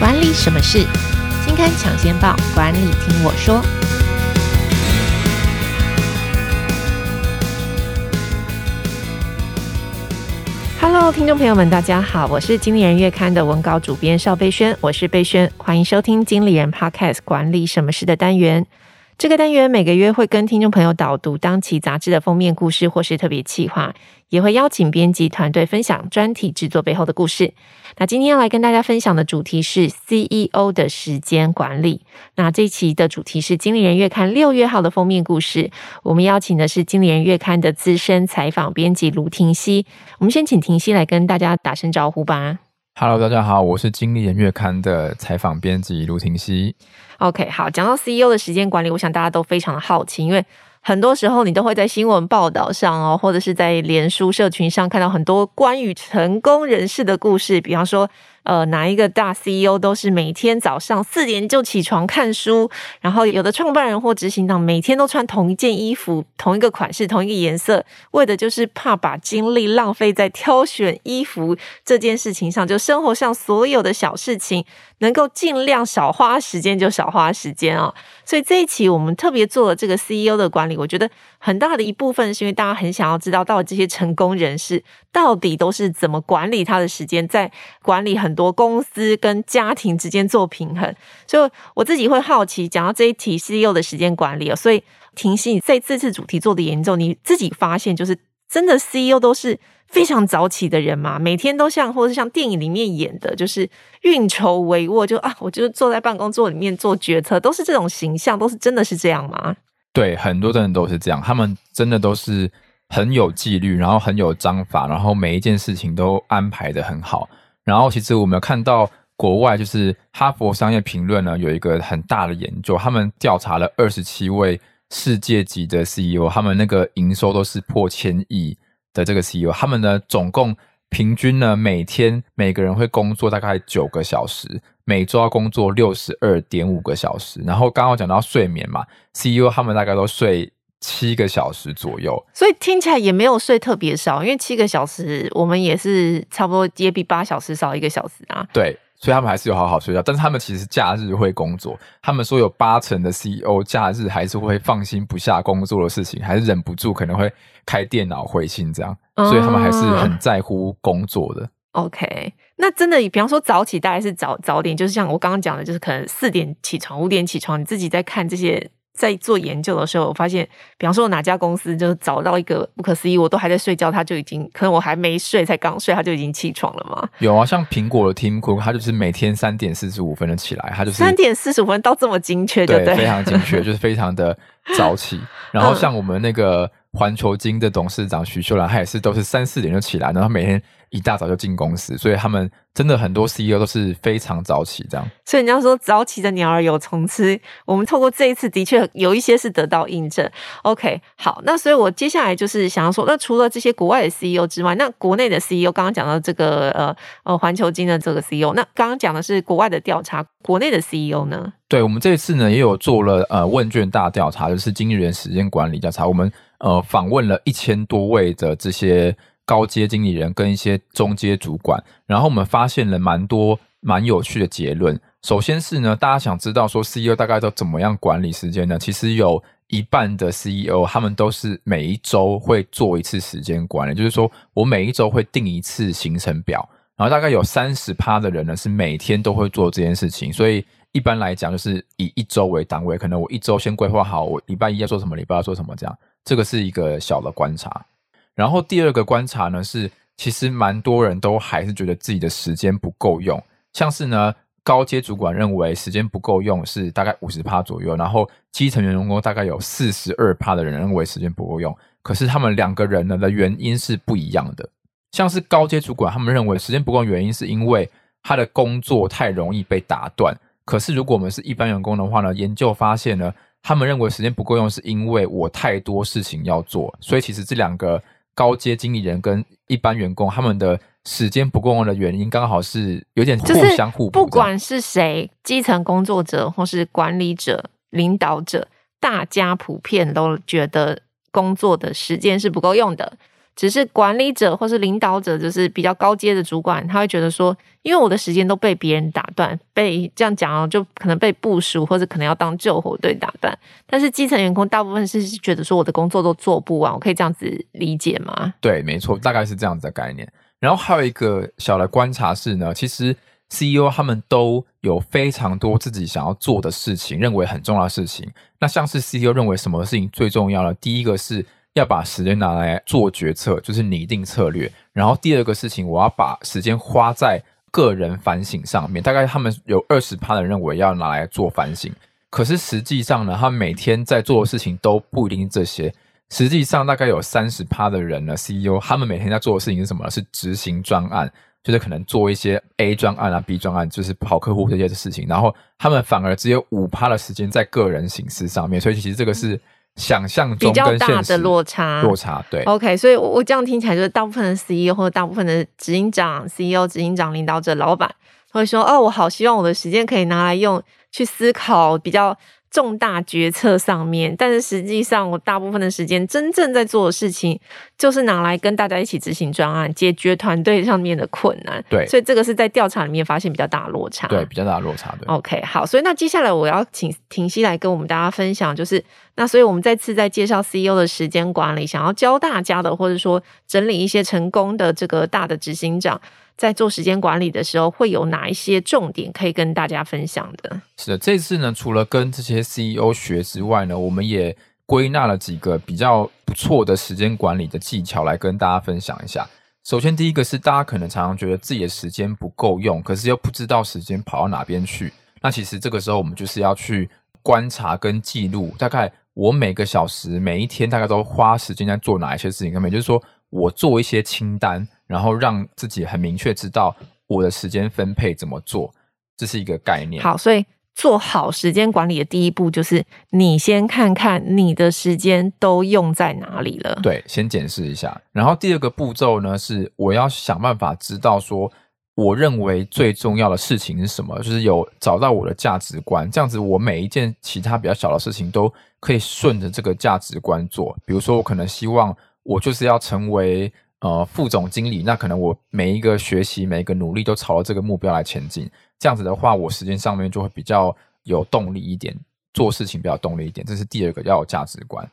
管理什么事？金刊抢先报，管理听我说。Hello，听众朋友们，大家好，我是经理人月刊的文稿主编邵贝轩，我是贝轩，欢迎收听经理人 Podcast 管理什么事的单元。这个单元每个月会跟听众朋友导读当期杂志的封面故事或是特别企划，也会邀请编辑团队分享专题制作背后的故事。那今天要来跟大家分享的主题是 CEO 的时间管理。那这一期的主题是经理人月刊六月号的封面故事。我们邀请的是经理人月刊的资深采访编辑卢婷熙。我们先请婷熙来跟大家打声招呼吧。Hello，大家好，我是经理人月刊的采访编辑卢婷熙。OK，好，讲到 CEO 的时间管理，我想大家都非常的好奇，因为很多时候你都会在新闻报道上哦，或者是在脸书社群上看到很多关于成功人士的故事，比方说。呃，哪一个大 CEO 都是每天早上四点就起床看书，然后有的创办人或执行长每天都穿同一件衣服、同一个款式、同一个颜色，为的就是怕把精力浪费在挑选衣服这件事情上，就生活上所有的小事情能够尽量少花时间就少花时间哦。所以这一期我们特别做了这个 CEO 的管理，我觉得很大的一部分是因为大家很想要知道，到底这些成功人士到底都是怎么管理他的时间，在管理很。多公司跟家庭之间做平衡，所以我自己会好奇，讲到这一题 CEO 的时间管理哦，所以婷熙你在这次主题做的研究，你自己发现就是真的 CEO 都是非常早起的人嘛？每天都像或者是像电影里面演的，就是运筹帷幄，就啊，我就坐在办公桌里面做决策，都是这种形象，都是真的是这样吗？对，很多的人都是这样，他们真的都是很有纪律，然后很有章法，然后每一件事情都安排得很好。然后，其实我们有看到国外，就是哈佛商业评论呢，有一个很大的研究，他们调查了二十七位世界级的 CEO，他们那个营收都是破千亿的这个 CEO，他们呢总共平均呢每天每个人会工作大概九个小时，每周要工作六十二点五个小时。然后刚刚讲到睡眠嘛，CEO 他们大概都睡。七个小时左右，所以听起来也没有睡特别少，因为七个小时我们也是差不多也比八小时少一个小时啊。对，所以他们还是有好好睡觉，但是他们其实假日会工作。他们说有八成的 CEO 假日还是会放心不下工作的事情，还是忍不住可能会开电脑回信这样，所以他们还是很在乎工作的。嗯、OK，那真的比方说早起，大概是早早点，就是像我刚刚讲的，就是可能四点起床，五点起床，你自己在看这些。在做研究的时候，我发现，比方说哪家公司就是找到一个不可思议，我都还在睡觉，他就已经可能我还没睡，才刚睡，他就已经起床了嘛。有啊，像苹果的 Tim Cook，他就是每天三点四十五分就起来，他就是三点四十五分到这么精确，对，对，非常精确，就是非常的早起。然后像我们那个环球金的董事长许秀兰，他也是都是三四点就起来，然后每天。一大早就进公司，所以他们真的很多 CEO 都是非常早起这样。所以人家说早起的鸟儿有虫吃，我们透过这一次的确有一些是得到印证。OK，好，那所以我接下来就是想要说，那除了这些国外的 CEO 之外，那国内的 CEO 刚刚讲到这个呃呃环球金的这个 CEO，那刚刚讲的是国外的调查，国内的 CEO 呢？对，我们这一次呢也有做了呃问卷大调查，就是经理人时间管理调查，我们呃访问了一千多位的这些。高阶经理人跟一些中阶主管，然后我们发现了蛮多蛮有趣的结论。首先是呢，大家想知道说 CEO 大概都怎么样管理时间呢？其实有一半的 CEO 他们都是每一周会做一次时间管理，就是说我每一周会定一次行程表，然后大概有三十趴的人呢是每天都会做这件事情。所以一般来讲，就是以一周为单位，可能我一周先规划好我礼拜一要做什么，礼拜二做什么这样。这个是一个小的观察。然后第二个观察呢是，其实蛮多人都还是觉得自己的时间不够用，像是呢高阶主管认为时间不够用是大概五十趴左右，然后基层员工大概有四十二趴的人认为时间不够用，可是他们两个人呢的原因是不一样的，像是高阶主管他们认为时间不够原因是因为他的工作太容易被打断，可是如果我们是一般员工的话呢，研究发现呢，他们认为时间不够用是因为我太多事情要做，所以其实这两个。高阶经理人跟一般员工，他们的时间不够用的原因，刚好是有点互相互补。不管是谁，基层工作者或是管理者、领导者，大家普遍都觉得工作的时间是不够用的。只是管理者或是领导者，就是比较高阶的主管，他会觉得说，因为我的时间都被别人打断，被这样讲哦，就可能被部署或者可能要当救火队打断。但是基层员工大部分是觉得说，我的工作都做不完，我可以这样子理解吗？对，没错，大概是这样子的概念。然后还有一个小的观察是呢，其实 CEO 他们都有非常多自己想要做的事情，认为很重要的事情。那像是 CEO 认为什么事情最重要呢？第一个是。要把时间拿来做决策，就是拟定策略。然后第二个事情，我要把时间花在个人反省上面。大概他们有二十趴的人认为要拿来做反省，可是实际上呢，他们每天在做的事情都不一定是这些。实际上，大概有三十趴的人呢，CEO 他们每天在做的事情是什么？是执行专案，就是可能做一些 A 专案啊、B 专案，就是跑客户这些的事情。然后他们反而只有五趴的时间在个人形式上面。所以其实这个是。想象中比较大的落差，落差对。OK，所以我我这样听起来，就是大部分的 CEO 或者大部分的执行长、CEO、执行长、领导者、老板会说：“哦，我好希望我的时间可以拿来用去思考比较。”重大决策上面，但是实际上我大部分的时间真正在做的事情，就是拿来跟大家一起执行专案，解决团队上面的困难。对，所以这个是在调查里面发现比较大的落差。对，比较大的落差。对，OK，好，所以那接下来我要请婷熙来跟我们大家分享，就是那所以我们再次在介绍 CEO 的时间管理，想要教大家的，或者说整理一些成功的这个大的执行长。在做时间管理的时候，会有哪一些重点可以跟大家分享的？是的，这次呢，除了跟这些 CEO 学之外呢，我们也归纳了几个比较不错的时间管理的技巧来跟大家分享一下。首先，第一个是大家可能常常觉得自己的时间不够用，可是又不知道时间跑到哪边去。那其实这个时候，我们就是要去观察跟记录，大概我每个小时、每一天大概都花时间在做哪一些事情。根本就是说我做一些清单。然后让自己很明确知道我的时间分配怎么做，这是一个概念。好，所以做好时间管理的第一步就是你先看看你的时间都用在哪里了。对，先检视一下。然后第二个步骤呢，是我要想办法知道说，我认为最重要的事情是什么，就是有找到我的价值观，这样子我每一件其他比较小的事情都可以顺着这个价值观做。比如说，我可能希望我就是要成为。呃，副总经理，那可能我每一个学习、每一个努力都朝着这个目标来前进。这样子的话，我时间上面就会比较有动力一点，做事情比较动力一点。这是第二个要有价值观。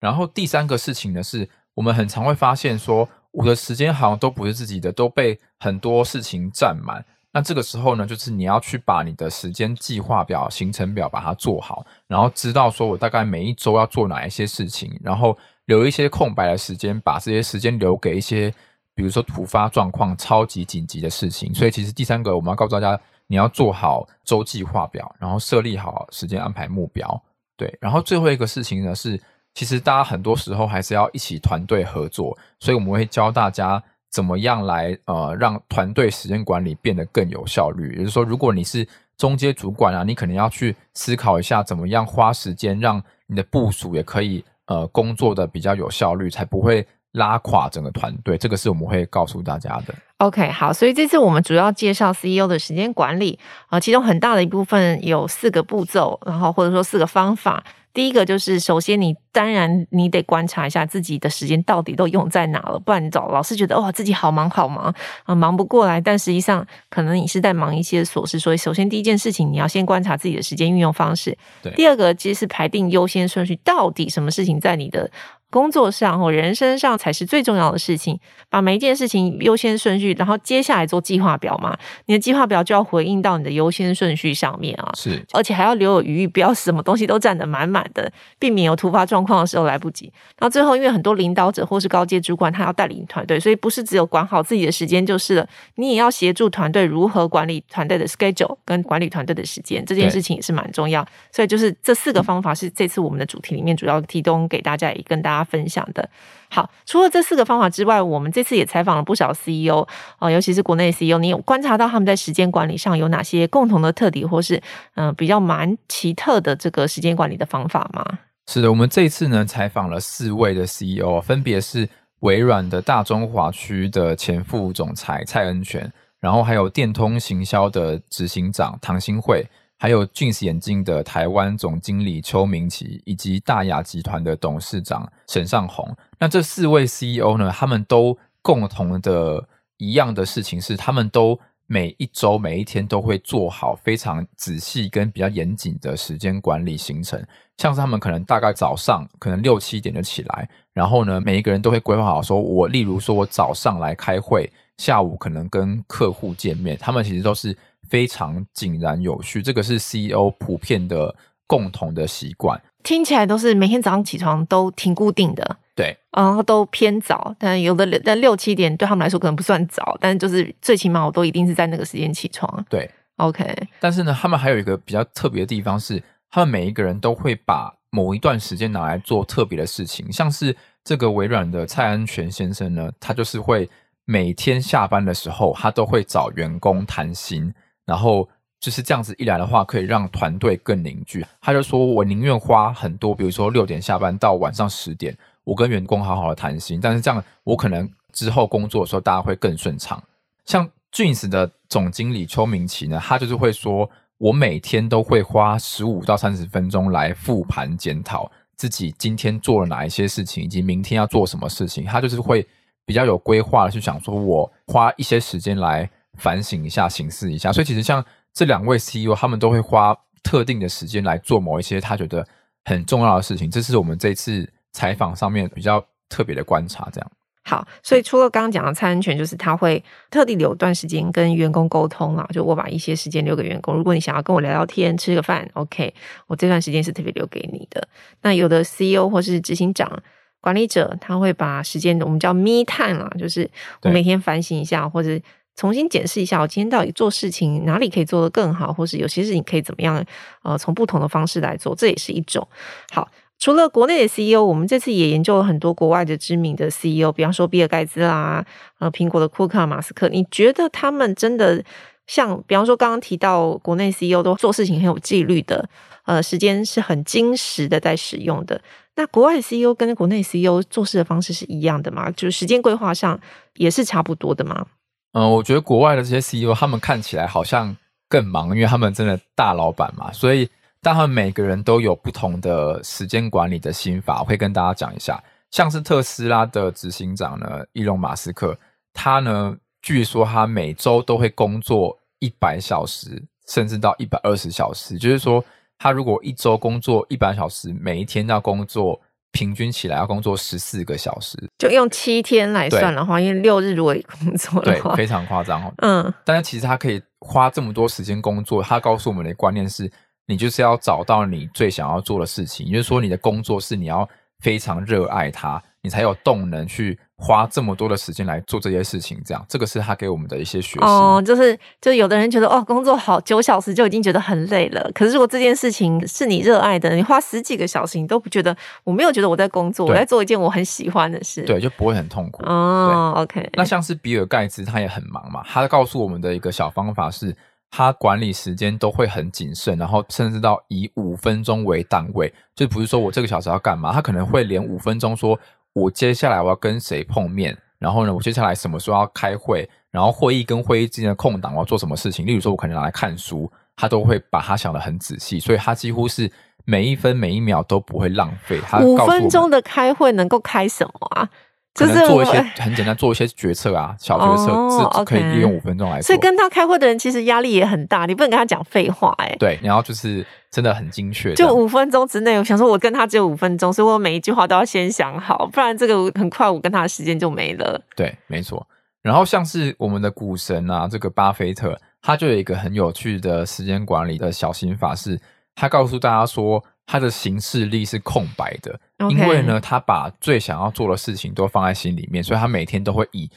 然后第三个事情呢，是我们很常会发现说，我的时间好像都不是自己的，都被很多事情占满。那这个时候呢，就是你要去把你的时间计划表、行程表把它做好，然后知道说我大概每一周要做哪一些事情，然后。留一些空白的时间，把这些时间留给一些，比如说突发状况、超级紧急的事情。所以，其实第三个，我们要告诉大家，你要做好周计划表，然后设立好时间安排目标。对，然后最后一个事情呢，是其实大家很多时候还是要一起团队合作，所以我们会教大家怎么样来呃让团队时间管理变得更有效率。也就是说，如果你是中阶主管啊，你可能要去思考一下，怎么样花时间让你的部署也可以。呃，工作的比较有效率，才不会拉垮整个团队。这个是我们会告诉大家的。OK，好，所以这次我们主要介绍 CEO 的时间管理啊，呃，其中很大的一部分有四个步骤，然后或者说四个方法。第一个就是，首先你当然你得观察一下自己的时间到底都用在哪了，不然你老老是觉得哇自己好忙好忙啊，忙不过来，但实际上可能你是在忙一些琐事。所以首先第一件事情，你要先观察自己的时间运用方式。对。第二个其实是排定优先顺序，到底什么事情在你的工作上或人生上才是最重要的事情，把每一件事情优先顺序，然后接下来做计划表嘛。你的计划表就要回应到你的优先顺序上面啊，是，而且还要留有余裕，不要什么东西都占得满满的，避免有突发状况的时候来不及。然后最后，因为很多领导者或是高阶主管，他要带领团队，所以不是只有管好自己的时间就是了，你也要协助团队如何管理团队的 schedule 跟管理团队的时间，这件事情也是蛮重要。所以就是这四个方法是这次我们的主题里面主要提供给大家，也跟大家。分享的。好，除了这四个方法之外，我们这次也采访了不少 CEO 啊、尤其是国内 CEO，你有观察到他们在时间管理上有哪些共同的特点，或是嗯、比较蛮奇特的这个时间管理的方法吗？是的，我们这次呢采访了四位的 CEO，分别是微软的大中华区的前副总裁蔡恩权，然后还有电通行销的执行长唐新慧。还有 Jeans 眼镜的台湾总经理邱明奇，以及大亚集团的董事长沈尚鸿。那这四位 CEO 呢，他们都共同的一样的事情是，他们都每一周、每一天都会做好非常仔细跟比较严谨的时间管理行程。像是他们可能大概早上可能六七点就起来，然后呢，每一个人都会规划好说，我例如说我早上来开会，下午可能跟客户见面，他们其实都是非常井然有序。这个是 CEO 普遍的共同的习惯，听起来都是每天早上起床都挺固定的，对，然后都偏早，但有的但六七点对他们来说可能不算早，但就是最起码我都一定是在那个时间起床。对，OK。但是呢，他们还有一个比较特别的地方是。他们每一个人都会把某一段时间拿来做特别的事情，像是这个微软的蔡安全先生呢，他就是会每天下班的时候，他都会找员工谈心，然后就是这样子一来的话，可以让团队更凝聚。他就说：“我宁愿花很多，比如说六点下班到晚上十点，我跟员工好好的谈心，但是这样我可能之后工作的时候大家会更顺畅。”像 Jeans 的总经理邱明奇呢，他就是会说。我每天都会花十五到三十分钟来复盘检讨自己今天做了哪一些事情，以及明天要做什么事情。他就是会比较有规划的去想说，我花一些时间来反省一下、省思一下。所以其实像这两位 CEO，他们都会花特定的时间来做某一些他觉得很重要的事情。这是我们这次采访上面比较特别的观察，这样。好，所以除了刚刚讲的蔡安全，就是他会特地留段时间跟员工沟通啊，就我把一些时间留给员工。如果你想要跟我聊聊天、吃个饭，OK，我这段时间是特别留给你的。那有的 CEO 或是执行长、管理者，他会把时间我们叫 Me Time 啊，就是我每天反省一下，或者重新检视一下我今天到底做事情哪里可以做得更好，或是有些事情可以怎么样，呃，从不同的方式来做，这也是一种好。除了国内的 CEO，我们这次也研究了很多国外的知名的 CEO，比方说比尔盖茨啦，呃，苹果的库克、马斯克。你觉得他们真的像，比方说刚刚提到国内 CEO 都做事情很有纪律的，呃，时间是很精实的在使用的。那国外 CEO 跟国内 CEO 做事的方式是一样的吗？就是时间规划上也是差不多的吗？嗯，我觉得国外的这些 CEO 他们看起来好像更忙，因为他们真的大老板嘛，所以。但他们每个人都有不同的时间管理的心法，会跟大家讲一下。像是特斯拉的执行长呢，伊隆马斯克，他呢，据说他每周都会工作一百小时，甚至到一百二十小时。就是说，他如果一周工作一百小时，每一天要工作平均起来要工作十四个小时。就用七天来算的话，因为六日如果工作的话，对，非常夸张哦。嗯，但是其实他可以花这么多时间工作，他告诉我们的观念是。你就是要找到你最想要做的事情，也就是说，你的工作是你要非常热爱它，你才有动能去花这么多的时间来做这些事情。这样，这个是他给我们的一些学习。哦，就是，就有的人觉得哦，工作好九小时就已经觉得很累了。可是如果这件事情是你热爱的，你花十几个小时，你都不觉得，我没有觉得我在工作，我在做一件我很喜欢的事，对，就不会很痛苦。哦，OK。那像是比尔盖茨，他也很忙嘛，他告诉我们的一个小方法是。他管理时间都会很谨慎，然后甚至到以五分钟为单位，就不是说我这个小时要干嘛，他可能会连五分钟说，我接下来我要跟谁碰面，然后呢，我接下来什么时候要开会，然后会议跟会议之间的空档我要做什么事情，例如说我可能拿来看书，他都会把他想得很仔细，所以他几乎是每一分每一秒都不会浪费。他五分钟的开会能够开什么啊？就是做一些很简单，做一些决策啊，小决策是可以利用五分钟来做。所以跟他开会的人其实压力也很大，你不能跟他讲废话哎。对，然后就是真的很精确，就五分钟之内，我想说，我跟他只有五分钟，所以我每一句话都要先想好，不然这个很快我跟他的时间就没了。对，没错。然后像是我们的股神啊，这个巴菲特，他就有一个很有趣的时间管理的小心法，是他告诉大家说。他的行事力是空白的.因为呢，他把最想要做的事情都放在心里面，所以他每天都会以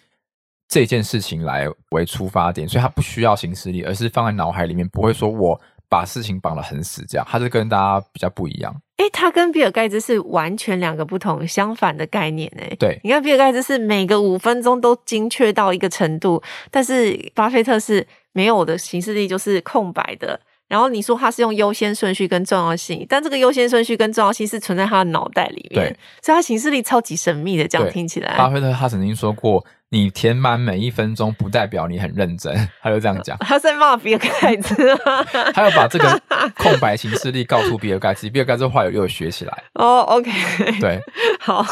这件事情来为出发点，所以他不需要行事力，而是放在脑海里面，不会说我把事情绑得很死，这样，他是跟大家比较不一样。诶，他跟比尔盖茨是完全两个不同、相反的概念，哎，对，你看比尔盖茨是每个五分钟都精确到一个程度，但是巴菲特是没有的行事力，就是空白的。然后你说他是用优先顺序跟重要性，但这个优先顺序跟重要性是存在他的脑袋里面，对，所以他行事力超级神秘的。这样听起来，巴菲特他曾经说过：“你填满每一分钟不代表你很认真，他就这样讲。他在骂比尔盖茨，他要把这个空白形式力告诉比尔盖茨，比尔盖茨的话又有学起来。哦、oh,，OK，对，好，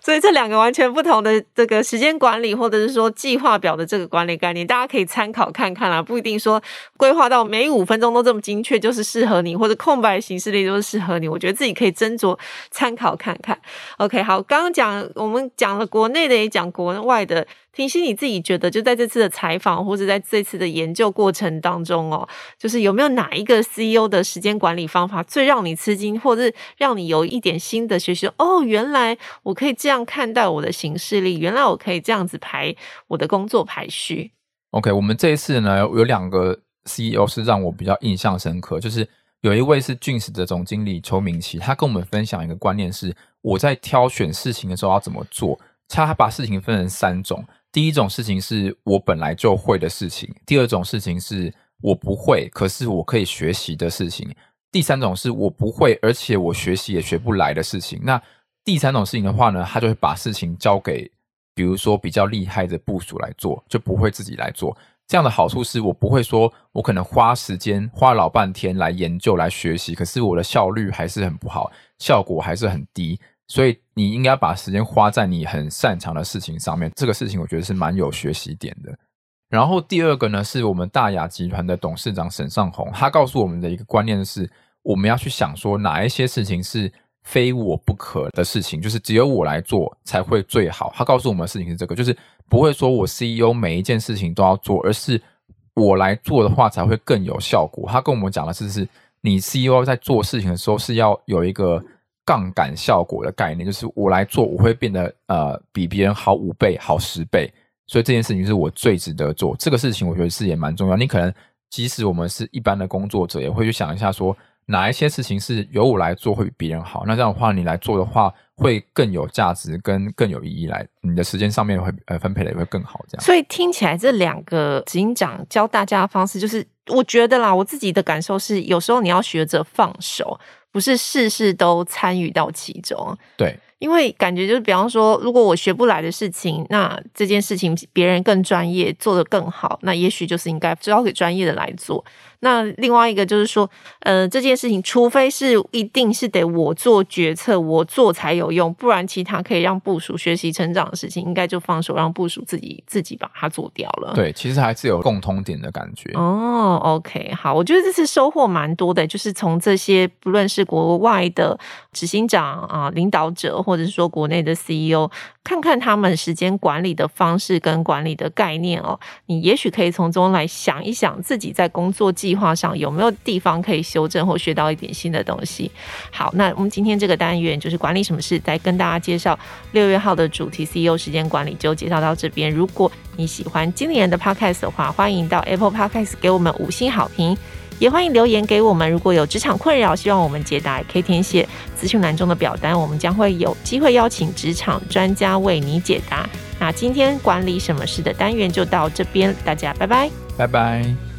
所以这两个完全不同的这个时间管理，或者是说计划表的这个管理概念，大家可以参考看看啦。不一定说规划到每五分钟都这么精确就是适合你，或者空白形式力就是适合你。我觉得自己可以斟酌参考看看。OK，好，刚刚讲我们讲了国内的，也讲国外的。庭熙，你自己觉得就在这次的采访或者在这次的研究过程当中哦，就是有没有哪一个 CEO 的时间管理方法最让你吃惊，或者是让你有一点新的学习？哦，原来我可以这样看待我的行事历，原来我可以这样子排我的工作排序。OK，我们这一次呢有两个 CEO 是让我比较印象深刻，就是有一位是 Jeans 的总经理邱明奇，他跟我们分享一个观念是，我在挑选事情的时候要怎么做。他把事情分成三种。第一种事情是我本来就会的事情，第二种事情是我不会，可是我可以学习的事情，第三种是我不会，而且我学习也学不来的事情。那第三种事情的话呢，他就会把事情交给，比如说比较厉害的部署来做，就不会自己来做。这样的好处是我不会说我可能花时间花老半天来研究来学习，可是我的效率还是很不好，效果还是很低。所以你应该把时间花在你很擅长的事情上面，这个事情我觉得是蛮有学习点的。然后第二个呢，是我们大亚集团的董事长沈尚鸿，他告诉我们的一个观念是，我们要去想说哪一些事情是非我不可的事情，就是只有我来做才会最好。他告诉我们的事情是这个，就是不会说我 CEO 每一件事情都要做，而是我来做的话才会更有效果。他跟我们讲的是，是你 CEO 在做事情的时候是要有一个。杠杆效果的概念，就是我来做，我会变得呃比别人好五倍、好十倍，所以这件事情是我最值得做。这个事情我觉得是也蛮重要。你可能即使我们是一般的工作者，也会去想一下说，哪一些事情是由我来做会比别人好。那这样的话，你来做的话会更有价值，跟更有意义来，你的时间上面会呃分配的也会更好。这样，所以听起来这两个警长教大家的方式，就是我觉得啦，我自己的感受是，有时候你要学着放手。不是事事都参与到其中，对，因为感觉就是，比方说，如果我学不来的事情，那这件事情别人更专业，做得更好，那也许就是应该交给专业的来做。那另外一个就是说，呃，这件事情除非是一定是得我做决策，我做才有用，不然其他可以让部署学习成长的事情，应该就放手让部署自己自己把它做掉了。对，其实还是有共通点的感觉。哦，OK，好，我觉得这次收获蛮多的，就是从这些不论是国外的执行长啊、领导者，或者是说国内的 CEO。看看他们时间管理的方式跟管理的概念哦，你也许可以从中来想一想自己在工作计划上有没有地方可以修正或学到一点新的东西。好，那我们今天这个单元就是管理什么事，再跟大家介绍六月号的主题 CEO 时间管理就介绍到这边。如果你喜欢今年的 Podcast 的话，欢迎到 Apple Podcast 给我们五星好评。也欢迎留言给我们，如果有职场困扰，希望我们解答，也可以填写资讯栏中的表单，我们将会有机会邀请职场专家为你解答。那今天管理什么事的单元就到这边，大家拜拜，拜拜。